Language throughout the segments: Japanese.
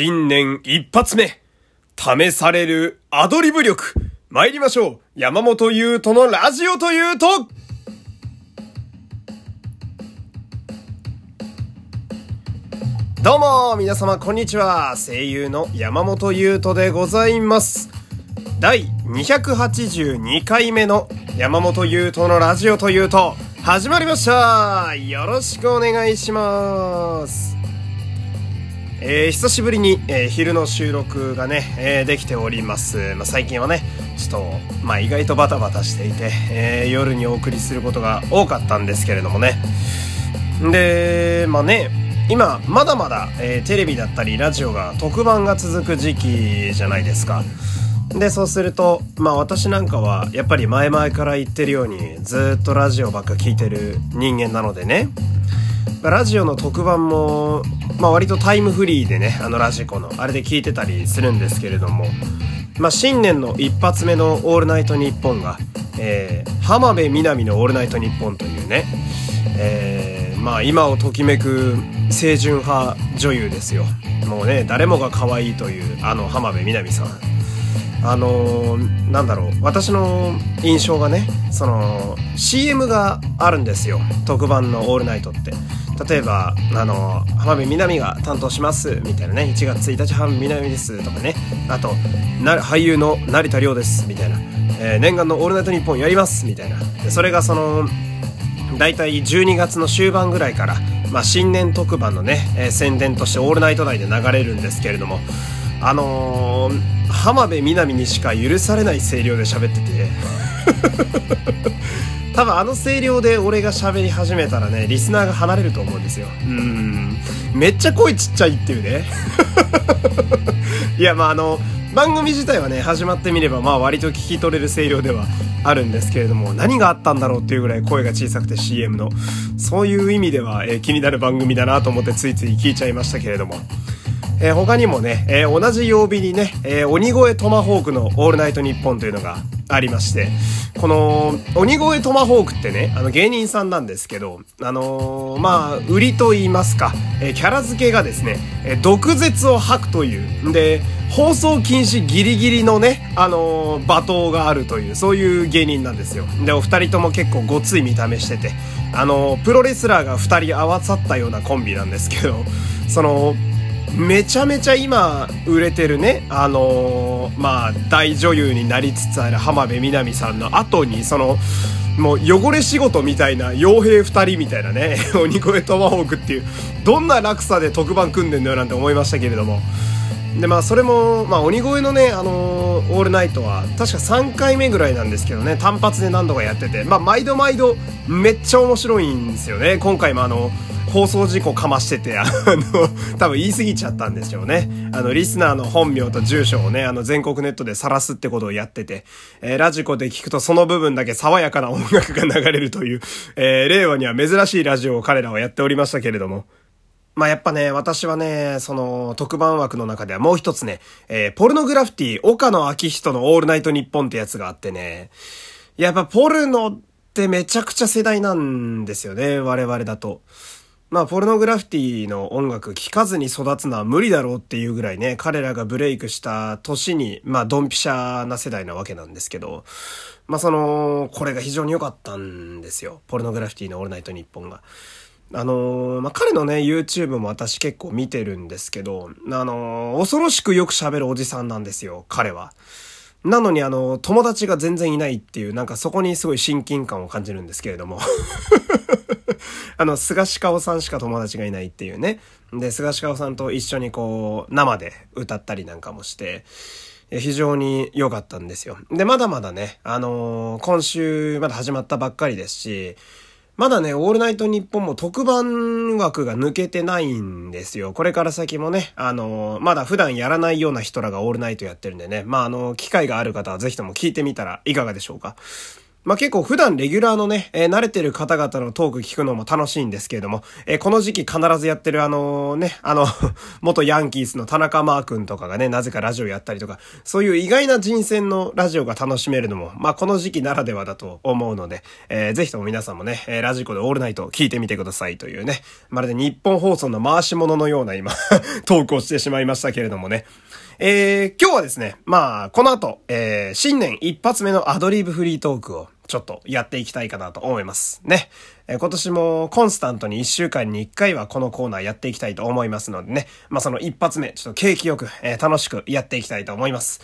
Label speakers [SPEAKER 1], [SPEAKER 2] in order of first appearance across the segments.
[SPEAKER 1] 新年一発目、試されるアドリブ力。参りましょう。山本優斗のラジオというと、どうも、皆様こんにちは。声優の山本優斗でございます。第282回目の山本優斗のラジオというと、始まりましたよろしくお願いします。えー久しぶりに、えー昼の収録がね、えーできております。まあ、最近はね、ちょっと、まあ、意外とバタバタしていて、えー夜にお送りすることが多かったんですけれどもね。で、まあね、今、まだまだ、えーテレビだったり、ラジオが特番が続く時期じゃないですか。で、そうすると、まあ私なんかは、やっぱり前々から言ってるように、ずっとラジオばっか聞いてる人間なのでね。ラジオの特番も、まあ割とタイムフリーでね、あのラジコの、あれで聞いてたりするんですけれども、まあ新年の一発目のオールナイトニッポンが、えー、浜辺美波のオールナイトニッポンというね、えー、まあ今をときめく清純派女優ですよ。もうね、誰もが可愛いという、あの浜辺美波さん。あのーなんだろう私の印象がねその CM があるんですよ。特番の「オールナイト」って。例えばあの浜辺美波が担当しますみたいなね。1月1日浜辺美波ですとかね。あと俳優の成田凌ですみたいな、えー念願の「オールナイトニッポン」やりますみたいな。それがその大体12月の終盤ぐらいから、まあ、新年特番のね、えー宣伝として「オールナイト」内で流れるんですけれども。あのー浜辺美波にしか許されない声量で喋ってて。多分あの声量で俺が喋り始めたらねリスナーが離れると思うんですよ。うん。めっちゃ声ちっちゃいっていうね。いやまああの番組自体はね始まってみればまあ割と聞き取れる声量ではあるんですけれども何があったんだろうっていうぐらい声が小さくて CM の。そういう意味では、えー気になる番組だなと思ってついつい聞いちゃいましたけれどもえー他にもね、えー同じ曜日にね、えー鬼越トマホークのオールナイトニッポンというのがありまして、この、鬼越トマホークってね、あの芸人さんなんですけど、あのーまあ、売りと言いますか、えーキャラ付けがですね、えー毒舌を吐くという、んで、放送禁止ギリギリのね、あのー罵倒があるという、そういう芸人なんですよ。で、お二人とも結構ごつい見た目してて、あのープロレスラーが二人合わさったようなコンビなんですけど、その、めちゃめちゃ今売れてるね、あのーまあ、大女優になりつつある浜辺美波さんの後に、その、もう汚れ仕事みたいな傭兵2人みたいなね、鬼越トマホークっていう、どんな落差で特番組んでんのよなんて思いましたけれども。で、まあ、それも、まあ、鬼越のね、あのーオールナイトは、確か3回目ぐらいなんですけどね、単発で何度かやってて、まあ、毎度毎度、めっちゃ面白いんですよね。今回もあの、放送事故かましてて、あの、多分言い過ぎちゃったんでしょうね。あの、リスナーの本名と住所をね、あの、全国ネットで晒すってことをやってて、えーラジコで聞くとその部分だけ爽やかな音楽が流れるという、えー令和には珍しいラジオを彼らはやっておりましたけれども。まあやっぱね、私はね、その特番枠の中ではもう一つね、えーポルノグラフィティ、岡野明人のオールナイトニッポンってやつがあってね、やっぱポルノってめちゃくちゃ世代なんですよね、我々だと。まあ、ポルノグラフィティの音楽聴かずに育つのは無理だろうっていうぐらいね、彼らがブレイクした年に、まあ、ドンピシャな世代なわけなんですけど、まあ、その、これが非常に良かったんですよ。ポルノグラフィティのオールナイトニッポンが。あのーまあ、彼のね、YouTube も私結構見てるんですけど、あのー恐ろしくよく喋るおじさんなんですよ、彼は。なのにあの、友達が全然いないっていう、なんかそこにすごい親近感を感じるんですけれども。あの、菅氏顔さんしか友達がいないっていうね。で、菅氏顔さんと一緒にこう、生で歌ったりなんかもして、非常に良かったんですよ。で、まだまだね、あの今週まだ始まったばっかりですし、まだね、オールナイト日本も特番枠が抜けてないんですよ。これから先もね、あのまだ普段やらないような人らがオールナイトやってるんでね、まあ、あの、機会がある方はぜひとも聞いてみたらいかがでしょうか。まあ、結構普段レギュラーのね、えー、慣れてる方々のトーク聞くのも楽しいんですけれども、えー、この時期必ずやってるあのね、あの 元ヤンキースの田中マー君とかがね、なぜかラジオやったりとか、そういう意外な人選のラジオが楽しめるのも、まあ、この時期ならではだと思うので、えー、ぜひとも皆さんもね、えラジコでオールナイト聞いてみてくださいというね、まるで日本放送の回し物のような今 トークをしてしまいましたけれどもね、えー、今日はですね、まあ、この後、えー、新年一発目のアドリブフリートークをちょっとやっていきたいかなと思います。ね。え、今年もコンスタントに1週間に1回はこのコーナーやっていきたいと思いますのでね。まあ、その一発目、ちょっと景気よく、え、楽しくやっていきたいと思います。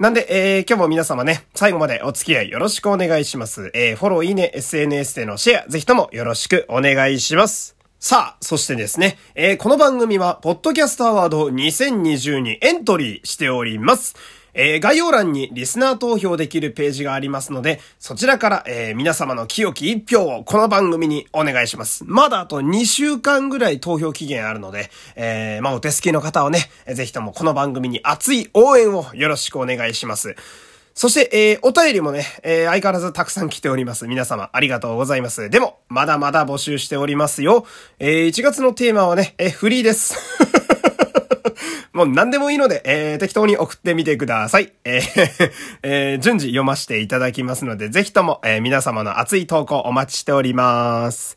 [SPEAKER 1] なんで、えー、今日も皆様ね、最後までお付き合いよろしくお願いします。えー、フォロー、いいね、SNS でのシェア、ぜひともよろしくお願いします。さあ、そしてですね、えー、この番組は、ポッドキャストアワード2020にエントリーしております。えー、概要欄にリスナー投票できるページがありますので、そちらから、えー、皆様の清き一票をこの番組にお願いします。まだあと2週間ぐらい投票期限あるので、えー、まあ、お手すきの方をね、ぜひともこの番組に熱い応援をよろしくお願いします。そして、えー、お便りもね、えー、相変わらずたくさん来ております。皆様、ありがとうございます。でも、まだまだ募集しておりますよ。えー、1月のテーマはね、えー、フリーです。もう何でもいいので、えー、適当に送ってみてください。えー えー、順次読ませていただきますので、ぜひとも、えー、皆様の熱い投稿お待ちしております。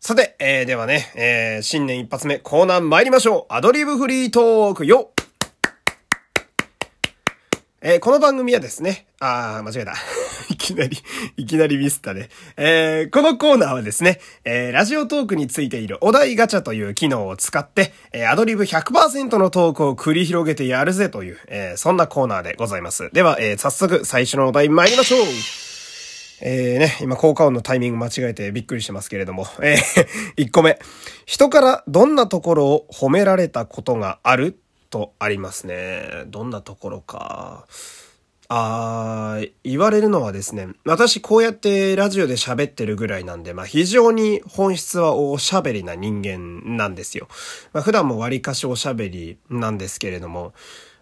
[SPEAKER 1] さて、えー、ではね、えー、新年一発目コーナー参りましょう。アドリブフリートークよえー、この番組はですね、あー、間違えた。いきなり、いきなりミスったね。えー、このコーナーはですね、えー、ラジオトークについているお題ガチャという機能を使って、えー、アドリブ100%のトークを繰り広げてやるぜという、えー、そんなコーナーでございます。では、えー、早速最初のお題参りましょうえー、ね、今効果音のタイミング間違えてびっくりしてますけれども、えー、1個目。人からどんなところを褒められたことがあるとありますね。どんなところか。あー、言われるのはですね、私こうやってラジオで喋ってるぐらいなんで、まあ非常に本質はおしゃべりな人間なんですよ。まあ普段も割かしおしゃべりなんですけれども、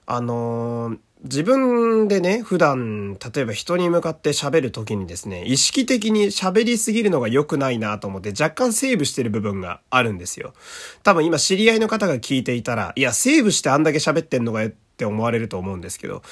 [SPEAKER 1] あのー、自分でね、普段、例えば人に向かって喋る時にですね、意識的に喋りすぎるのが良くないなと思って若干セーブしてる部分があるんですよ。多分今知り合いの方が聞いていたら、いや、セーブしてあんだけ喋ってんのかよって思われると思うんですけど、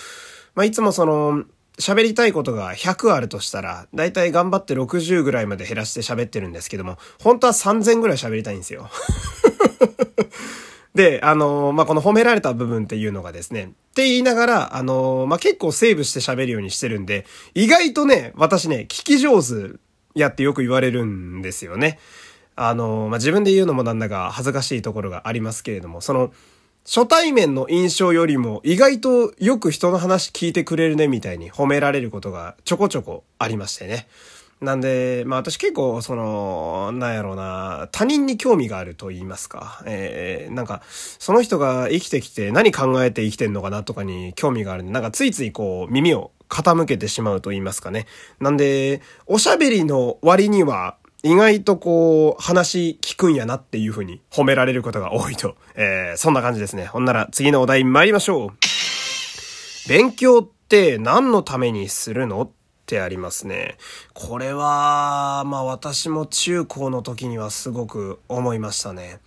[SPEAKER 1] まあ、いつもその、喋りたいことが100あるとしたら、だいたい頑張って60ぐらいまで減らして喋ってるんですけども、本当は3000ぐらい喋りたいんですよ。で、あのー、まあ、この褒められた部分っていうのがですね、って言いながら、あのー、まあ、結構セーブして喋るようにしてるんで、意外とね、私ね、聞き上手やってよく言われるんですよね。あのー、まあ、自分で言うのもなんだか恥ずかしいところがありますけれども、その、初対面の印象よりも意外とよく人の話聞いてくれるねみたいに褒められることがちょこちょこありましてね。なんで、まあ私結構、その、なんやろうな、他人に興味があると言いますか。えー、なんか、その人が生きてきて何考えて生きてんのかなとかに興味があるんで、なんかついついこう耳を傾けてしまうと言いますかね。なんで、おしゃべりの割には、意外とこう、話聞くんやなっていう風に褒められることが多いと。えー、そんな感じですね。ほんなら次のお題参りましょう。勉強って何のためにするのってありますね。これは、まあ私も中高の時にはすごく思いましたね。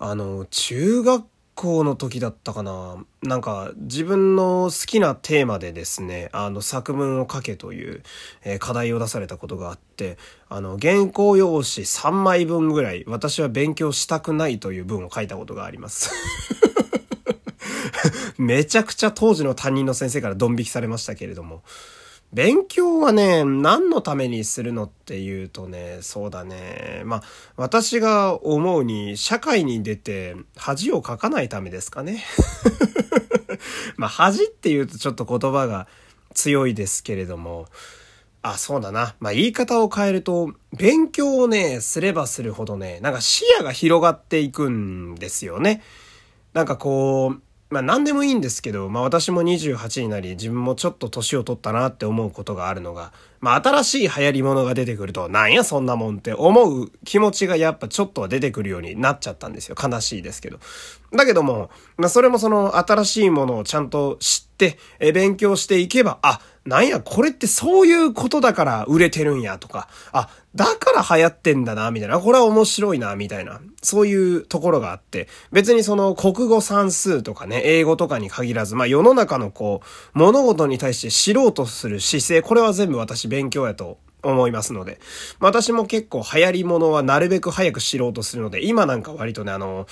[SPEAKER 1] あの、中学校の時だったかな。なんか自分の好きなテーマでですね、あの作文を書けという、えー、課題を出されたことがあって、あの原稿用紙3枚分ぐらい私は勉強したくないという文を書いたことがあります。めちゃくちゃ当時の担任の先生からドン引きされましたけれども。勉強はね、何のためにするのっていうとね、そうだね。まあ、私が思うに、社会に出て恥をかかないためですかね。まあ、恥って言うとちょっと言葉が強いですけれども、あ、そうだな。まあ、言い方を変えると、勉強をね、すればするほどね、なんか視野が広がっていくんですよね。なんかこう、まあ何でもいいんですけど、まあ私も28になり、自分もちょっと年を取ったなって思うことがあるのが、まあ新しい流行り物が出てくると、なんやそんなもんって思う気持ちがやっぱちょっとは出てくるようになっちゃったんですよ。悲しいですけど。だけども、まあそれもその新しいものをちゃんと知って、え勉強していけば、あ、なんや、これってそういうことだから売れてるんやとか、あ、だから流行ってんだな、みたいな。これは面白いな、みたいな。そういうところがあって、別にその国語算数とかね、英語とかに限らず、まあ世の中のこう、物事に対して知ろうとする姿勢、これは全部私勉強やと思いますので、私も結構流行り物はなるべく早く知ろうとするので、今なんか割とね、あの、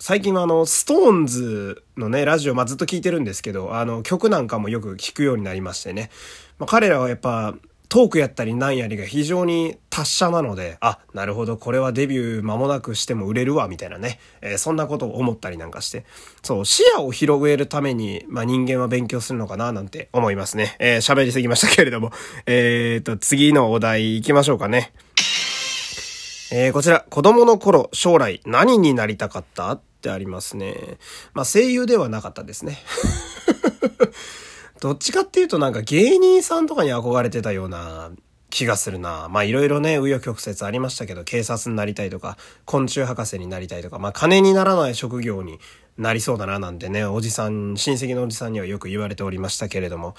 [SPEAKER 1] 最近はあの、ストーンズのね、ラジオ、まあ、ずっと聞いてるんですけど、あの、曲なんかもよく聞くようになりましてね。まあ、彼らはやっぱ、トークやったりなんやりが非常に達者なので、あ、なるほど、これはデビュー間もなくしても売れるわ、みたいなね。えー、そんなことを思ったりなんかして。そう、視野を広げるために、まあ、人間は勉強するのかな、なんて思いますね。えー、喋りすぎましたけれども。えーと、次のお題行きましょうかね。えー、こちら、子供の頃、将来何になりたかった？ってありますね。まあ、声優ではなかったですね。どっちかっていうとなんか芸人さんとかに憧れてたような気がするな。まあいろいろね、紆余曲折ありましたけど、警察になりたいとか、昆虫博士になりたいとか、まあ金にならない職業になりそうだななんてね、おじさん、親戚のおじさんにはよく言われておりましたけれども、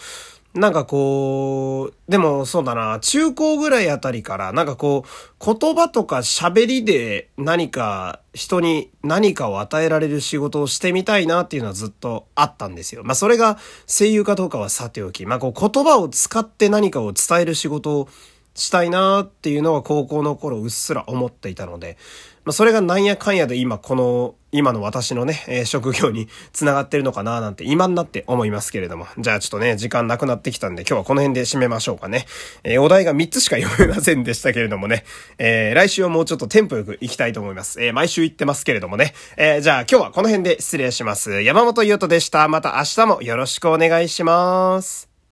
[SPEAKER 1] なんかこう、でもそうだな、中高ぐらいあたりから、なんかこう、言葉とか喋りで何か人に何かを与えられる仕事をしてみたいなっていうのはずっとあったんですよ。まあそれが声優かどうかはさておき、まあこう言葉を使って何かを伝える仕事をしたいなっていうのは高校の頃うっすら思っていたので、まあ、それがなんやかんやで今この、今の私のね、えー、職業に繋がってるのかななんて今になって思いますけれども。じゃあちょっとね、時間なくなってきたんで今日はこの辺で締めましょうかね。えー、お題が3つしか読めませんでしたけれどもね。えー、来週はもうちょっとテンポよく行きたいと思います。え毎週行ってますけれどもね。えじゃあ今日はこの辺で失礼します。山本優斗でした。また明日もよろしくお願いします。